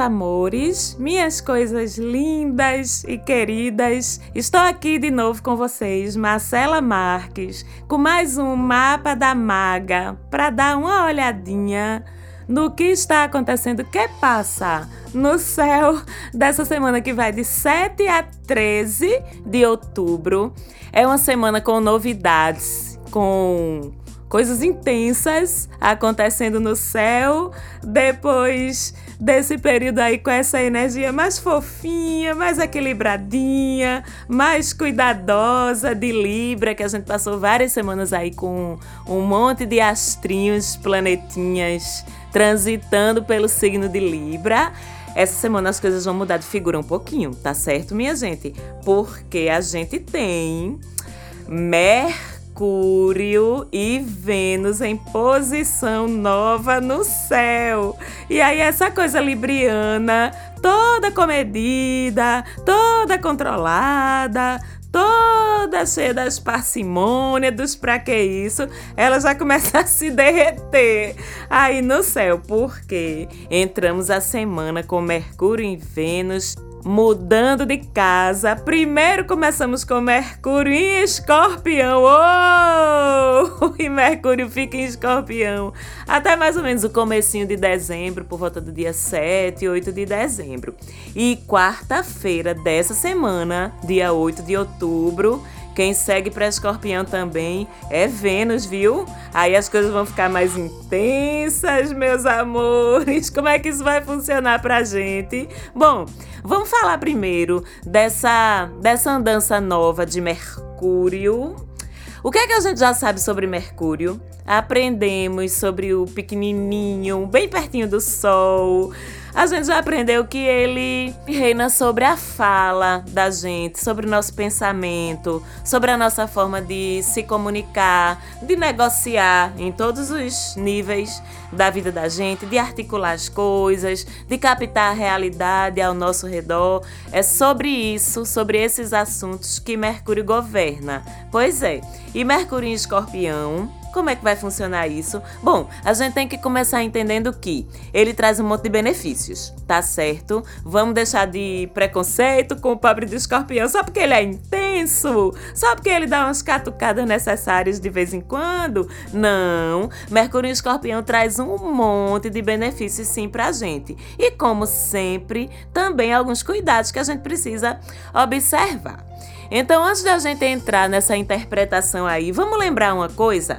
Amores, minhas coisas lindas e queridas, estou aqui de novo com vocês, Marcela Marques, com mais um mapa da maga para dar uma olhadinha no que está acontecendo, que passa no céu dessa semana que vai de 7 a 13 de outubro. É uma semana com novidades, com coisas intensas acontecendo no céu, depois desse período aí com essa energia mais fofinha, mais equilibradinha, mais cuidadosa de Libra, que a gente passou várias semanas aí com um monte de astrinhos, planetinhas transitando pelo signo de Libra. Essa semana as coisas vão mudar de figura um pouquinho, tá certo, minha gente? Porque a gente tem Mercúrio Mercúrio e Vênus em posição nova no céu. E aí, essa coisa libriana, toda comedida, toda controlada, toda cheia das parcimônia, dos pra que isso, ela já começa a se derreter aí no céu, porque entramos a semana com Mercúrio em Vênus mudando de casa. Primeiro começamos com Mercúrio em Escorpião. Oh! E Mercúrio fica em Escorpião até mais ou menos o comecinho de dezembro, por volta do dia 7, 8 de dezembro. E quarta-feira dessa semana, dia 8 de outubro, quem segue para Escorpião também é Vênus, viu? Aí as coisas vão ficar mais intensas, meus amores. Como é que isso vai funcionar pra gente? Bom, vamos falar primeiro dessa dessa andança nova de Mercúrio. O que é que a gente já sabe sobre Mercúrio? Aprendemos sobre o pequenininho, bem pertinho do Sol a gente já aprendeu que ele reina sobre a fala da gente, sobre o nosso pensamento, sobre a nossa forma de se comunicar, de negociar em todos os níveis da vida da gente, de articular as coisas, de captar a realidade ao nosso redor. É sobre isso, sobre esses assuntos que Mercúrio governa. Pois é, e Mercúrio em Escorpião como é que vai funcionar isso? Bom, a gente tem que começar entendendo que ele traz um monte de benefícios, tá certo? Vamos deixar de preconceito com o pobre do escorpião só porque ele é intenso, só porque ele dá umas catucadas necessárias de vez em quando. Não, Mercúrio e escorpião traz um monte de benefícios sim pra gente. E como sempre, também alguns cuidados que a gente precisa observar. Então, antes da gente entrar nessa interpretação aí, vamos lembrar uma coisa?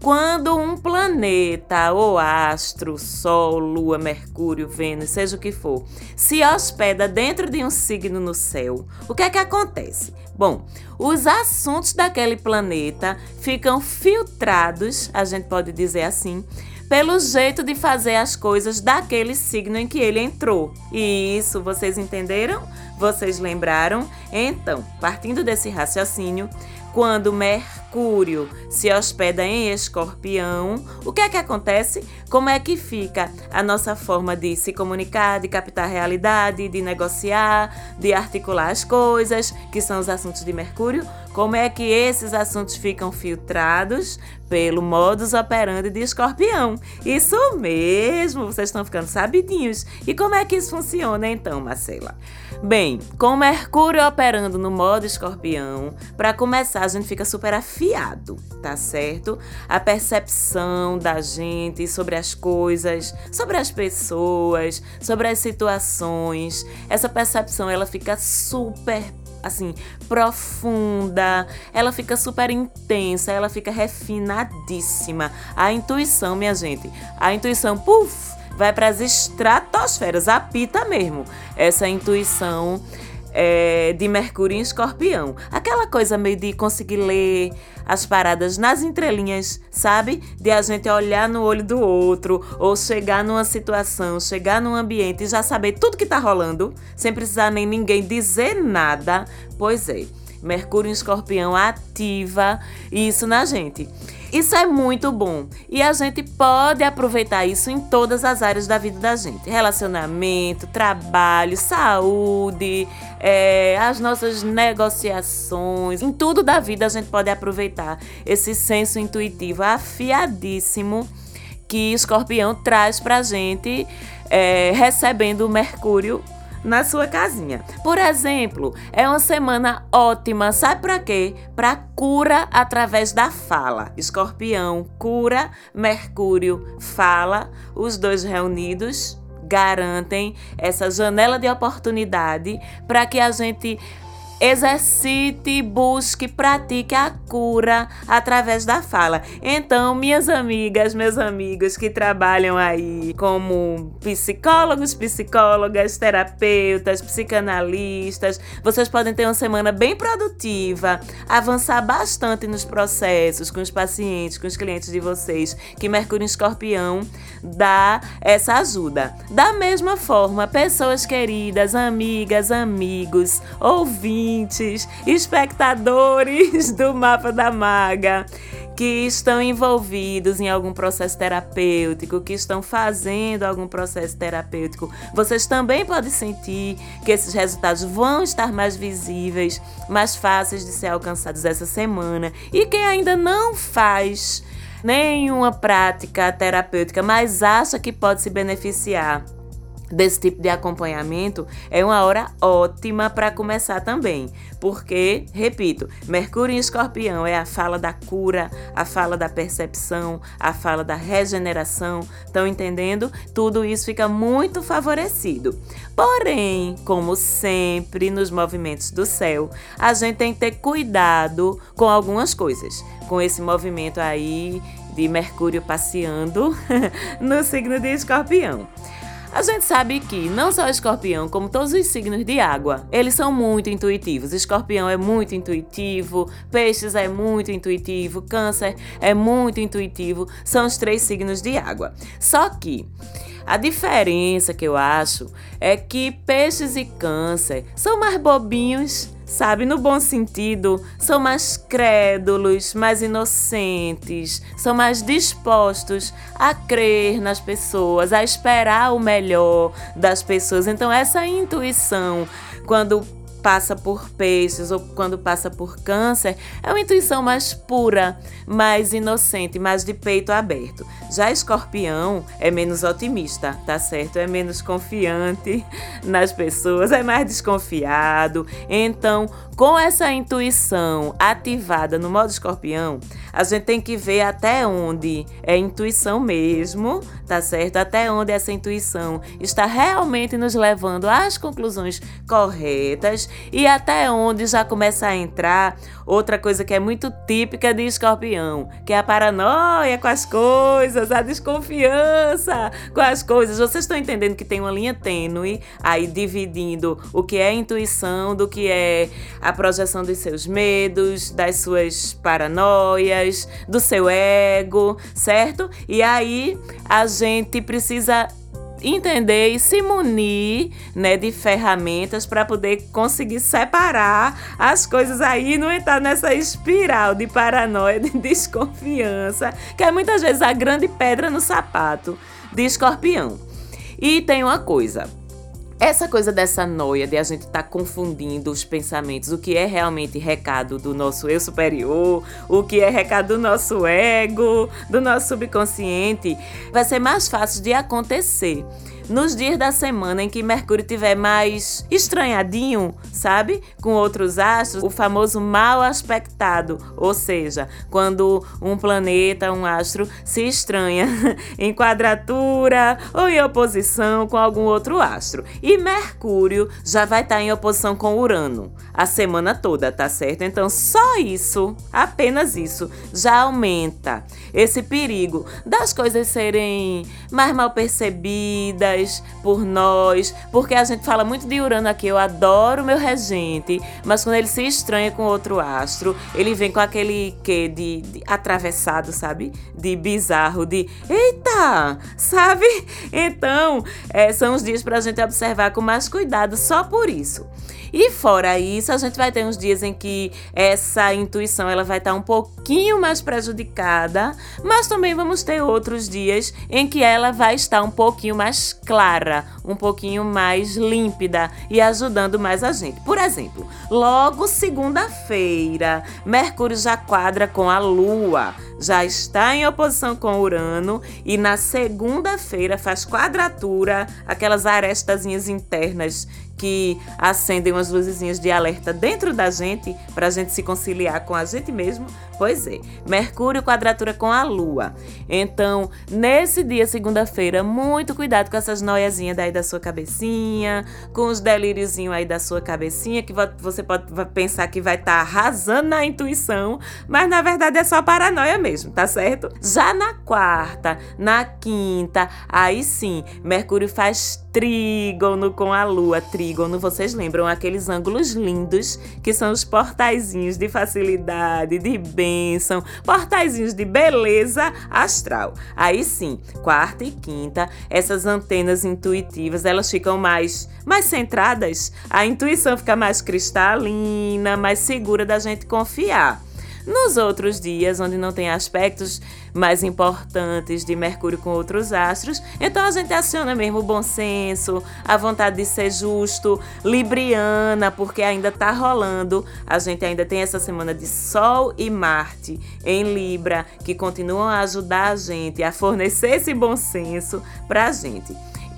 Quando um planeta ou astro, Sol, Lua, Mercúrio, Vênus, seja o que for, se hospeda dentro de um signo no céu, o que é que acontece? Bom, os assuntos daquele planeta ficam filtrados, a gente pode dizer assim, pelo jeito de fazer as coisas daquele signo em que ele entrou. E isso vocês entenderam? Vocês lembraram? Então, partindo desse raciocínio, quando Mercúrio se hospeda em Escorpião, o que é que acontece? Como é que fica a nossa forma de se comunicar, de captar realidade, de negociar, de articular as coisas, que são os assuntos de Mercúrio? Como é que esses assuntos ficam filtrados pelo modus operandi de escorpião? Isso mesmo, vocês estão ficando sabidinhos. E como é que isso funciona então, Marcela? Bem, com Mercúrio operando no modo escorpião, para começar, a gente fica super afiado, tá certo? A percepção da gente sobre as coisas, sobre as pessoas, sobre as situações, essa percepção ela fica super assim, profunda, ela fica super intensa, ela fica refinadíssima. A intuição, minha gente, a intuição, puf, vai para as estratosferas, apita mesmo. Essa intuição é, de Mercúrio em Escorpião. Aquela coisa meio de conseguir ler as paradas nas entrelinhas, sabe? De a gente olhar no olho do outro, ou chegar numa situação, chegar num ambiente e já saber tudo que tá rolando, sem precisar nem ninguém dizer nada. Pois é, Mercúrio em Escorpião ativa isso na gente. Isso é muito bom. E a gente pode aproveitar isso em todas as áreas da vida da gente: relacionamento, trabalho, saúde, é, as nossas negociações, em tudo da vida a gente pode aproveitar esse senso intuitivo afiadíssimo que Escorpião traz pra gente é, recebendo Mercúrio na sua casinha. Por exemplo, é uma semana ótima, sabe para quê? Para cura através da fala. Escorpião, cura, Mercúrio, fala, os dois reunidos garantem essa janela de oportunidade para que a gente exercite, busque, pratique a cura através da fala. Então, minhas amigas, meus amigos que trabalham aí como psicólogos, psicólogas, terapeutas, psicanalistas, vocês podem ter uma semana bem produtiva, avançar bastante nos processos com os pacientes, com os clientes de vocês, que Mercúrio em Escorpião dá essa ajuda. Da mesma forma, pessoas queridas, amigas, amigos, ouvintes, ouvintes, espectadores do Mapa da Maga que estão envolvidos em algum processo terapêutico, que estão fazendo algum processo terapêutico, vocês também podem sentir que esses resultados vão estar mais visíveis, mais fáceis de ser alcançados essa semana. E quem ainda não faz nenhuma prática terapêutica, mas acha que pode se beneficiar desse tipo de acompanhamento é uma hora ótima para começar também, porque, repito, Mercúrio em Escorpião é a fala da cura, a fala da percepção, a fala da regeneração. Estão entendendo? Tudo isso fica muito favorecido. Porém, como sempre nos movimentos do céu, a gente tem que ter cuidado com algumas coisas. Com esse movimento aí de Mercúrio passeando no signo de Escorpião. A gente sabe que não só escorpião, como todos os signos de água, eles são muito intuitivos. Escorpião é muito intuitivo, peixes é muito intuitivo, câncer é muito intuitivo. São os três signos de água. Só que a diferença que eu acho é que peixes e câncer são mais bobinhos sabe, no bom sentido, são mais crédulos, mais inocentes, são mais dispostos a crer nas pessoas, a esperar o melhor das pessoas. Então, essa intuição, quando passa por peixes ou quando passa por câncer, é uma intuição mais pura, mais inocente, mais de peito aberto. Já escorpião é menos otimista, tá certo? É menos confiante nas pessoas, é mais desconfiado. Então, com essa intuição ativada no modo escorpião, a gente tem que ver até onde é intuição mesmo, tá certo? Até onde essa intuição está realmente nos levando às conclusões corretas e até onde já começa a entrar outra coisa que é muito típica de escorpião, que é a paranoia com as coisas, a desconfiança com as coisas. Vocês estão entendendo que tem uma linha tênue aí dividindo o que é intuição do que é a projeção dos seus medos, das suas paranoias, do seu ego, certo? E aí a gente precisa entender e se munir né, de ferramentas para poder conseguir separar as coisas aí e não entrar nessa espiral de paranoia, de desconfiança, que é muitas vezes a grande pedra no sapato de escorpião. E tem uma coisa. Essa coisa dessa noia de a gente estar tá confundindo os pensamentos, o que é realmente recado do nosso eu superior, o que é recado do nosso ego, do nosso subconsciente, vai ser mais fácil de acontecer nos dias da semana em que Mercúrio tiver mais estranhadinho, sabe? Com outros astros, o famoso mal aspectado, ou seja, quando um planeta, um astro se estranha em quadratura ou em oposição com algum outro astro. E Mercúrio já vai estar tá em oposição com Urano a semana toda, tá certo? Então, só isso, apenas isso, já aumenta esse perigo das coisas serem mais mal percebidas por nós, porque a gente fala muito de Urano aqui, eu adoro meu regente, mas quando ele se estranha com outro astro, ele vem com aquele quê de, de atravessado, sabe? De bizarro, de eita, sabe? Então, é, são os dias para a gente observar com mais cuidado só por isso. E fora isso, a gente vai ter uns dias em que essa intuição ela vai estar um pouquinho mais prejudicada, mas também vamos ter outros dias em que ela vai estar um pouquinho mais clara, um pouquinho mais límpida e ajudando mais a gente. Por exemplo, logo segunda-feira, Mercúrio já quadra com a Lua já está em oposição com Urano e na segunda-feira faz quadratura, aquelas arestazinhas internas que acendem umas luzezinhas de alerta dentro da gente para a gente se conciliar com a gente mesmo? Pois é, Mercúrio quadratura com a Lua. Então, nesse dia, segunda-feira, muito cuidado com essas noiazinhas daí da sua cabecinha, com os delíriozinhos aí da sua cabecinha, que você pode pensar que vai estar tá arrasando na intuição, mas na verdade é só paranoia mesmo, tá certo? Já na quarta, na quinta, aí sim, Mercúrio faz trígono com a Lua. Trígono, vocês lembram aqueles ângulos lindos que são os portaizinhos de facilidade, de bênção, portaizinhos de beleza astral. Aí sim, quarta e quinta, essas antenas intuitivas, elas ficam mais mais centradas, a intuição fica mais cristalina, mais segura da gente confiar. Nos outros dias, onde não tem aspectos mais importantes de Mercúrio com outros astros, então a gente aciona mesmo o bom senso, a vontade de ser justo, libriana, porque ainda tá rolando. A gente ainda tem essa semana de Sol e Marte em Libra, que continuam a ajudar a gente a fornecer esse bom senso pra gente.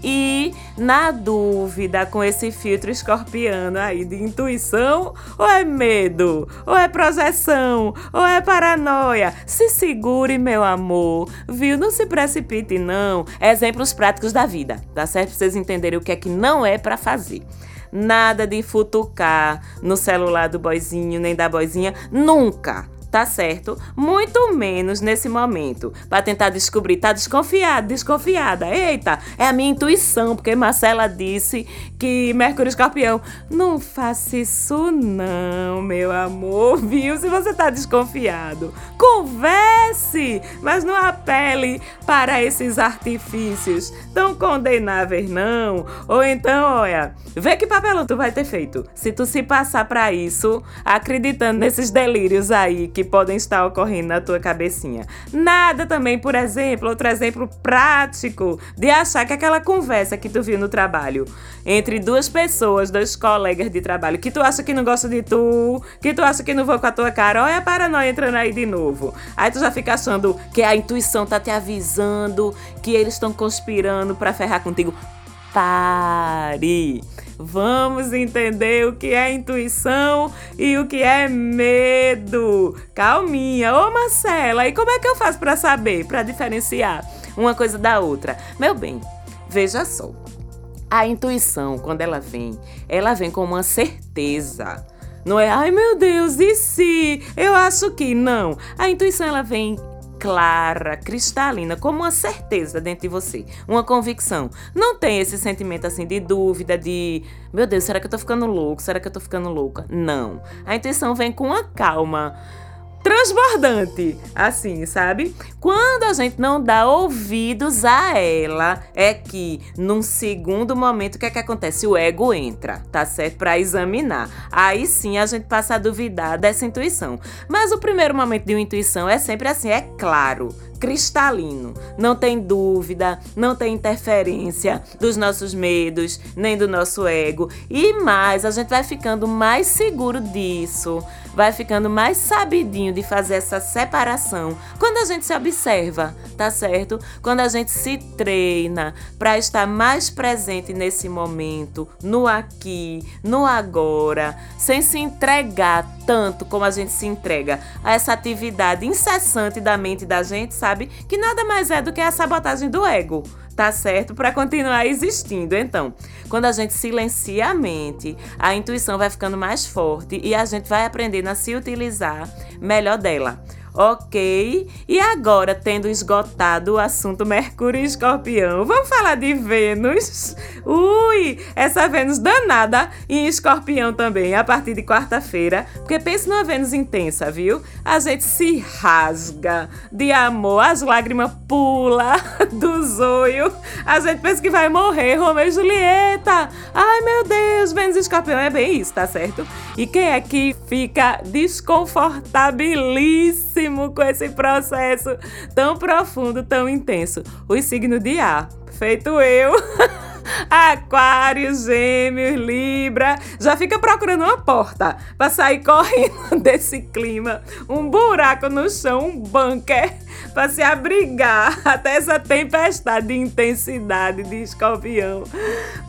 E na dúvida, com esse filtro escorpiano aí de intuição, ou é medo, ou é projeção, ou é paranoia, se segure, meu amor, viu? Não se precipite, não. Exemplos práticos da vida, tá certo? Pra vocês entenderem o que é que não é para fazer. Nada de futucar no celular do boizinho nem da boizinha, nunca tá certo? Muito menos nesse momento, para tentar descobrir, tá desconfiado, desconfiada. Eita, é a minha intuição, porque Marcela disse que Mercúrio Escorpião, não faça isso não, meu amor, viu? Se você tá desconfiado, converse, mas não apele para esses artifícios tão condenáveis não. Ou então, olha, vê que papelão tu vai ter feito. Se tu se passar para isso, acreditando nesses delírios aí que podem estar ocorrendo na tua cabecinha. Nada também, por exemplo, outro exemplo prático de achar que aquela conversa que tu viu no trabalho entre duas pessoas, dois colegas de trabalho, que tu acha que não gosta de tu, que tu acha que não vão com a tua cara, olha a paranoia entrando aí de novo. Aí tu já fica achando que a intuição tá te avisando que eles estão conspirando para ferrar contigo. Pare! Vamos entender o que é intuição e o que é medo. Calminha. Ô Marcela, e como é que eu faço para saber, para diferenciar uma coisa da outra? Meu bem, veja só. A intuição, quando ela vem, ela vem com uma certeza. Não é, ai meu Deus, e se? Eu acho que não. A intuição ela vem clara, cristalina, como uma certeza dentro de você, uma convicção. Não tem esse sentimento assim de dúvida, de meu Deus, será que eu tô ficando louco? Será que eu tô ficando louca? Não. A intuição vem com uma calma transbordante, assim, sabe? Quando a gente não dá ouvidos a ela, é que num segundo momento o que é que acontece? O ego entra, tá certo? Para examinar. Aí sim a gente passa a duvidar dessa intuição. Mas o primeiro momento de uma intuição é sempre assim, é claro cristalino. Não tem dúvida, não tem interferência dos nossos medos, nem do nosso ego. E mais, a gente vai ficando mais seguro disso, vai ficando mais sabidinho de fazer essa separação quando a gente se observa, tá certo? Quando a gente se treina para estar mais presente nesse momento, no aqui, no agora, sem se entregar tanto como a gente se entrega a essa atividade incessante da mente da gente, sabe? Que nada mais é do que a sabotagem do ego tá certo? Para continuar existindo. Então, quando a gente silencia a mente, a intuição vai ficando mais forte e a gente vai aprendendo a se utilizar melhor dela. Ok? E agora, tendo esgotado o assunto Mercúrio e Escorpião, vamos falar de Vênus? Ui, essa Vênus danada em Escorpião também, a partir de quarta-feira. Porque pensa numa Vênus intensa, viu? A gente se rasga de amor, as lágrimas pulam do zoio. A gente pensa que vai morrer, Romeu e Julieta. Ai, meu Deus, Vênus e Escorpião é bem isso, tá certo? E quem é que fica desconfortabilíssimo? Com esse processo tão profundo, tão intenso. O signo de ar, feito eu. Aquário, Gêmeos, Libra, já fica procurando uma porta para sair correndo desse clima, um buraco no chão, um bunker para se abrigar até essa tempestade de intensidade de escorpião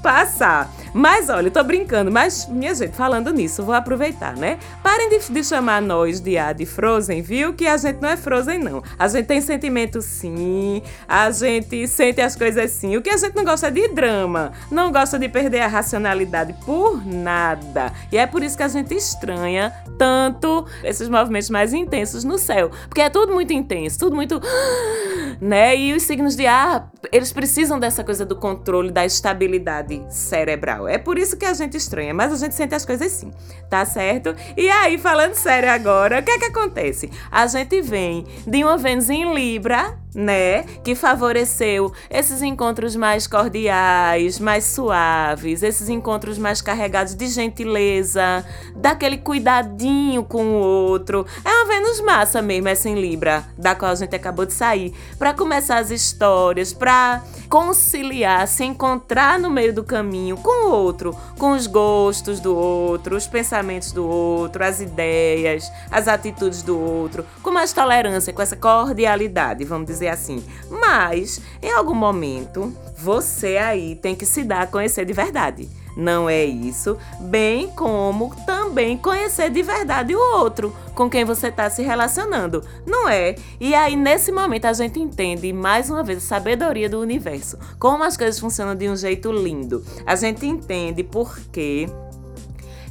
passar. Mas olha, eu tô brincando, mas minha gente, falando nisso, vou aproveitar, né? Parem de, de chamar nós de A de Frozen, viu? Que a gente não é Frozen, não. A gente tem sentimento sim, a gente sente as coisas sim. O que a gente não gosta é de drama, não gosta de perder a racionalidade por nada. E é por isso que a gente estranha tanto esses movimentos mais intensos no céu. Porque é tudo muito intenso, tudo muito. né? E os signos de ar, eles precisam dessa coisa do controle, da estabilidade cerebral. É por isso que a gente estranha, mas a gente sente as coisas sim, tá certo? E aí, falando sério agora, o que é que acontece? A gente vem de uma Vênus em Libra, né? Que favoreceu esses encontros mais cordiais, mais suaves, esses encontros mais carregados de gentileza, daquele cuidadinho com o outro. É uma Vênus massa mesmo, essa em Libra, da qual a gente acabou de sair, para começar as histórias, para conciliar, se encontrar no meio do caminho com o outro, com os gostos do outro, os pensamentos do outro, as ideias, as atitudes do outro, com mais tolerância, com essa cordialidade, vamos dizer assim. Mas, em algum momento, você aí tem que se dar a conhecer de verdade não é isso, bem como também conhecer de verdade o outro com quem você está se relacionando, não é? E aí, nesse momento, a gente entende mais uma vez a sabedoria do universo, como as coisas funcionam de um jeito lindo. A gente entende por que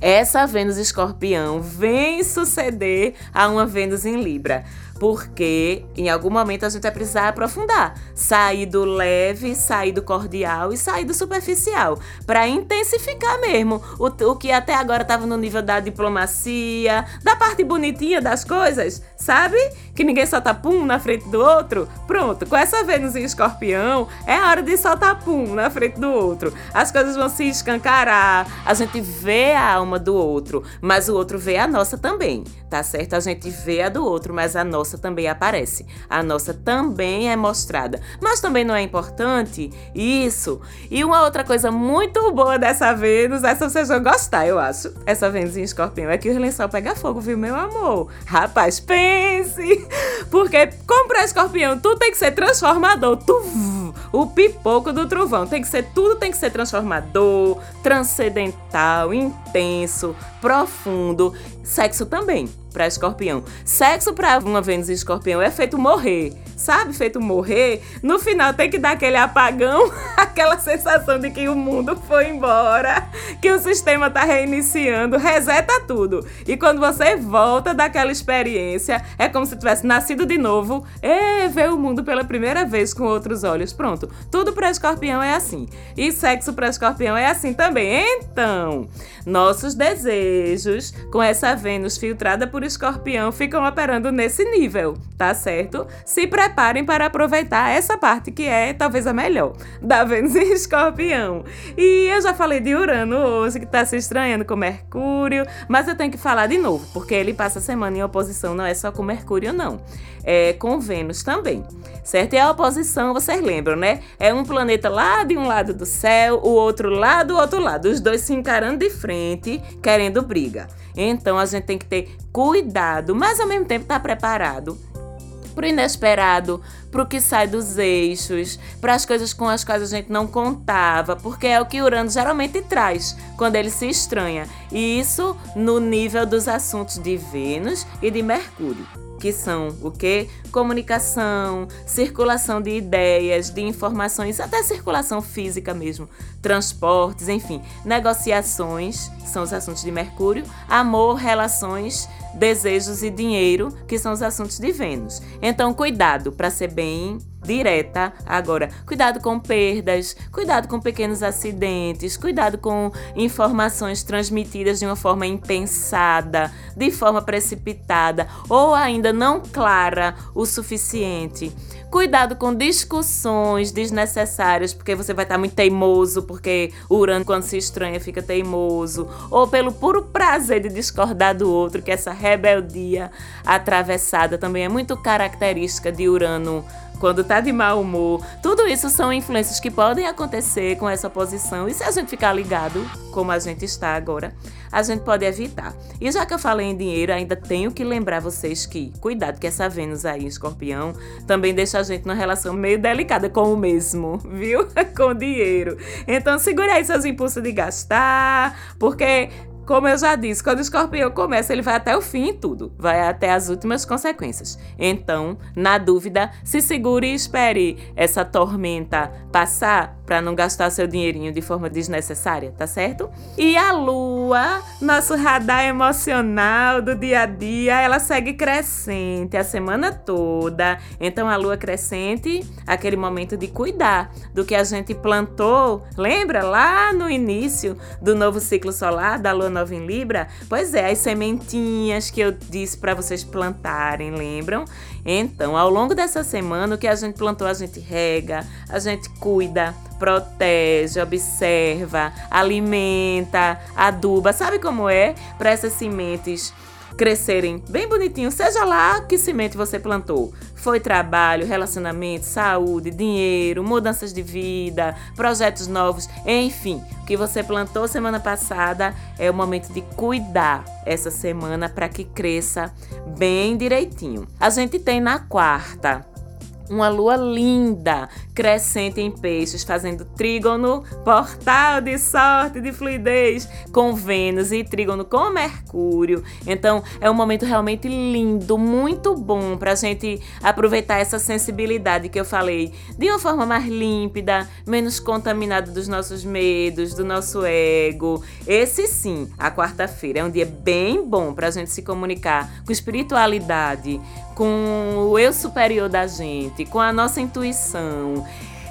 essa Vênus escorpião vem suceder a uma Vênus em Libra porque em algum momento a gente vai precisar aprofundar, sair do leve, sair do cordial e sair do superficial, para intensificar mesmo o, o que até agora estava no nível da diplomacia, da parte bonitinha das coisas, sabe? Que ninguém solta pum na frente do outro. Pronto, com essa Vênus em escorpião, é hora de soltar pum na frente do outro. As coisas vão se escancarar, a gente vê a alma do outro, mas o outro vê a nossa também, tá certo? A gente vê a do outro, mas a nossa nossa também aparece, a nossa também é mostrada. Mas também não é importante isso. E uma outra coisa muito boa dessa Vênus, essa vocês vão gostar, eu acho. Essa Vênus em escorpião é que o lençol pega fogo, viu, meu amor? Rapaz, pense! Porque, como pra escorpião, tudo tem que ser transformador. Tu, o pipoco do trovão. Tem que ser, tudo tem que ser transformador, transcendental, intenso, profundo. Sexo também para escorpião. Sexo para uma Vênus e escorpião é feito morrer, sabe? Feito morrer. No final tem que dar aquele apagão, aquela sensação de que o mundo foi embora, que o sistema tá reiniciando, reseta tudo. E quando você volta daquela experiência, é como se tivesse nascido de novo e ver o mundo pela primeira vez com outros olhos. Pronto. Tudo para escorpião é assim. E sexo para escorpião é assim também. Então, nossos desejos com essa Vênus filtrada por escorpião ficam operando nesse nível, tá certo? Se preparem para aproveitar essa parte que é talvez a melhor da Vênus em escorpião. E eu já falei de Urano hoje, que tá se estranhando com Mercúrio, mas eu tenho que falar de novo, porque ele passa a semana em oposição, não é só com Mercúrio, não. É com Vênus também, certo? E a oposição, vocês lembram, né? É um planeta lá de um lado do céu, o outro lá do outro lado, os dois se encarando de frente, querendo briga. Então a gente tem que ter cuidado, mas ao mesmo tempo estar tá preparado para o inesperado, para o que sai dos eixos, para as coisas com as quais a gente não contava, porque é o que Urano geralmente traz quando ele se estranha. E isso no nível dos assuntos de Vênus e de Mercúrio que são o que? Comunicação, circulação de ideias, de informações, até circulação física mesmo, transportes, enfim, negociações, são os assuntos de Mercúrio, amor, relações, desejos e dinheiro, que são os assuntos de Vênus. Então, cuidado para ser bem direta. Agora, cuidado com perdas, cuidado com pequenos acidentes, cuidado com informações transmitidas de uma forma impensada, de forma precipitada ou ainda não clara o suficiente. Cuidado com discussões desnecessárias, porque você vai estar muito teimoso, porque o Urano, quando se estranha, fica teimoso, ou pelo puro prazer de discordar do outro, que essa rebeldia atravessada também é muito característica de Urano quando tá de mau humor. Tudo isso são influências que podem acontecer com essa posição. E se a gente ficar ligado, como a gente está agora, a gente pode evitar. E já que eu falei em dinheiro, ainda tenho que lembrar vocês que, cuidado que essa Vênus aí, escorpião, também deixa a gente numa relação meio delicada com o mesmo, viu? com o dinheiro. Então segure aí seus impulsos de gastar, porque como eu já disse, quando o escorpião começa, ele vai até o fim e tudo, vai até as últimas consequências. Então, na dúvida, se segure e espere essa tormenta passar para não gastar seu dinheirinho de forma desnecessária, tá certo? E a lua, nosso radar emocional do dia a dia, ela segue crescente a semana toda. Então a lua crescente, aquele momento de cuidar do que a gente plantou, lembra lá no início do novo ciclo solar da lua nova em Libra? Pois é, as sementinhas que eu disse para vocês plantarem, lembram? Então, ao longo dessa semana, o que a gente plantou, a gente rega, a gente cuida, protege, observa, alimenta, aduba. Sabe como é para essas sementes crescerem bem bonitinho, seja lá que semente você plantou. Foi trabalho, relacionamento, saúde, dinheiro, mudanças de vida, projetos novos, enfim, o que você plantou semana passada é o momento de cuidar essa semana para que cresça bem direitinho. A gente tem na quarta uma lua linda, crescente em peixes, fazendo trígono, portal de sorte, de fluidez com Vênus e trígono com Mercúrio. Então é um momento realmente lindo, muito bom para a gente aproveitar essa sensibilidade que eu falei de uma forma mais límpida, menos contaminada dos nossos medos, do nosso ego. Esse sim, a quarta-feira é um dia bem bom para a gente se comunicar com espiritualidade, com o eu superior da gente, com a nossa intuição.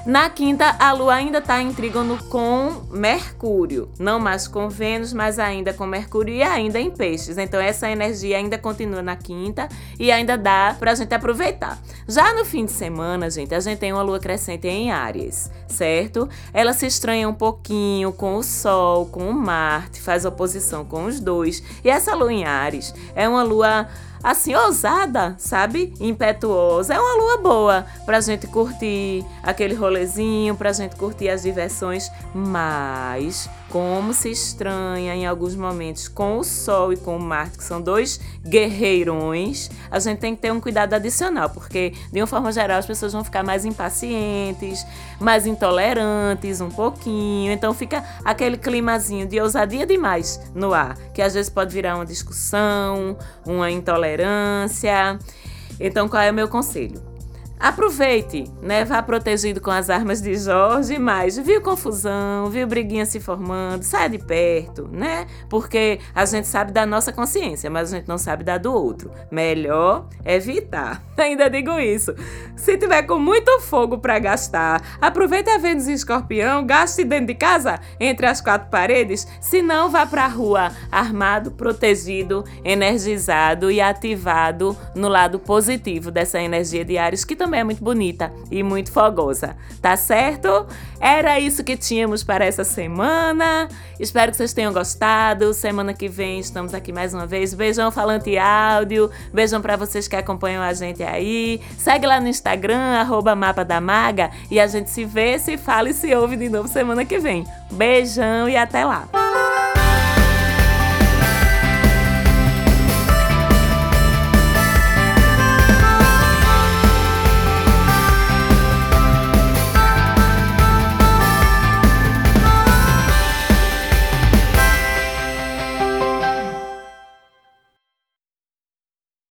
Na quinta, a Lua ainda está em trígono com Mercúrio, não mais com Vênus, mas ainda com Mercúrio e ainda em Peixes. Então essa energia ainda continua na quinta e ainda dá para a gente aproveitar. Já no fim de semana, gente, a gente tem uma Lua crescente em Áries, certo? Ela se estranha um pouquinho com o Sol, com o Marte, faz oposição com os dois. E essa Lua em Áries é uma Lua assim, ousada, sabe? Impetuosa. É uma lua boa pra gente curtir aquele rolezinho, pra gente curtir as diversões, mas como se estranha em alguns momentos com o Sol e com o Marte, que são dois guerreirões, a gente tem que ter um cuidado adicional, porque de uma forma geral as pessoas vão ficar mais impacientes, mais intolerantes um pouquinho, então fica aquele climazinho de ousadia demais no ar, que às vezes pode virar uma discussão, uma intolerância. Então, qual é o meu conselho? Aproveite, né? Vá protegido com as armas de Jorge, mas viu confusão, viu briguinha se formando, saia de perto, né? Porque a gente sabe da nossa consciência, mas a gente não sabe da do outro. Melhor evitar. Ainda digo isso. Se tiver com muito fogo para gastar, aproveita a Vênus em Escorpião, gaste dentro de casa, entre as quatro paredes, se não vá para a rua armado, protegido, energizado e ativado no lado positivo dessa energia de Ares que também também é muito bonita e muito fogosa, tá certo? Era isso que tínhamos para essa semana. Espero que vocês tenham gostado. Semana que vem estamos aqui mais uma vez. Beijão falante áudio. Beijão para vocês que acompanham a gente aí. Segue lá no Instagram, arroba Mapa da Maga. E a gente se vê, se fala e se ouve de novo semana que vem. Beijão e até lá!